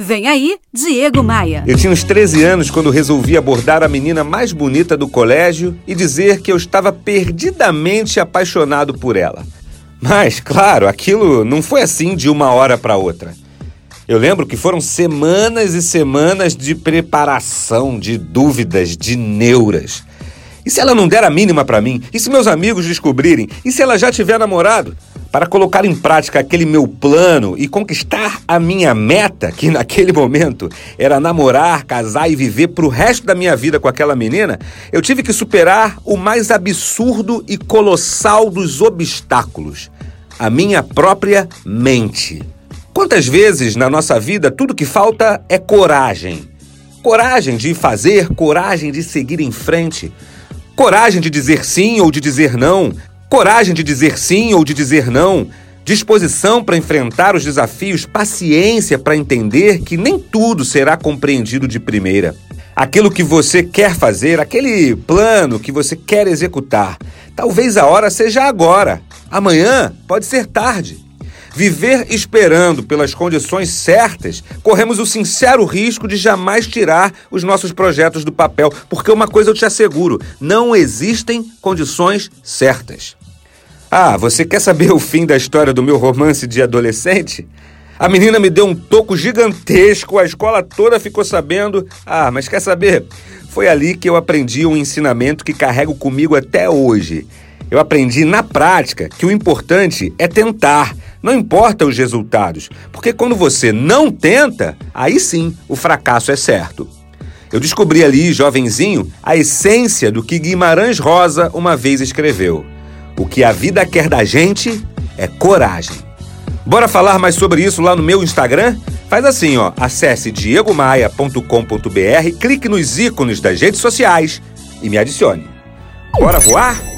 Vem aí, Diego Maia. Eu tinha uns 13 anos quando resolvi abordar a menina mais bonita do colégio e dizer que eu estava perdidamente apaixonado por ela. Mas, claro, aquilo não foi assim de uma hora para outra. Eu lembro que foram semanas e semanas de preparação, de dúvidas, de neuras. E se ela não der a mínima para mim? E se meus amigos descobrirem? E se ela já tiver namorado? Para colocar em prática aquele meu plano e conquistar a minha meta, que naquele momento era namorar, casar e viver para o resto da minha vida com aquela menina, eu tive que superar o mais absurdo e colossal dos obstáculos: a minha própria mente. Quantas vezes na nossa vida tudo que falta é coragem? Coragem de fazer, coragem de seguir em frente. Coragem de dizer sim ou de dizer não, Coragem de dizer sim ou de dizer não, disposição para enfrentar os desafios, paciência para entender que nem tudo será compreendido de primeira. Aquilo que você quer fazer, aquele plano que você quer executar, talvez a hora seja agora. Amanhã pode ser tarde. Viver esperando pelas condições certas, corremos o sincero risco de jamais tirar os nossos projetos do papel, porque uma coisa eu te asseguro: não existem condições certas. Ah, você quer saber o fim da história do meu romance de adolescente? A menina me deu um toco gigantesco, a escola toda ficou sabendo. Ah, mas quer saber? Foi ali que eu aprendi um ensinamento que carrego comigo até hoje. Eu aprendi na prática que o importante é tentar, não importa os resultados, porque quando você não tenta, aí sim o fracasso é certo. Eu descobri ali, jovenzinho, a essência do que Guimarães Rosa uma vez escreveu. O que a vida quer da gente é coragem. Bora falar mais sobre isso lá no meu Instagram? Faz assim, ó, acesse diegomaia.com.br, clique nos ícones das redes sociais e me adicione. Bora voar?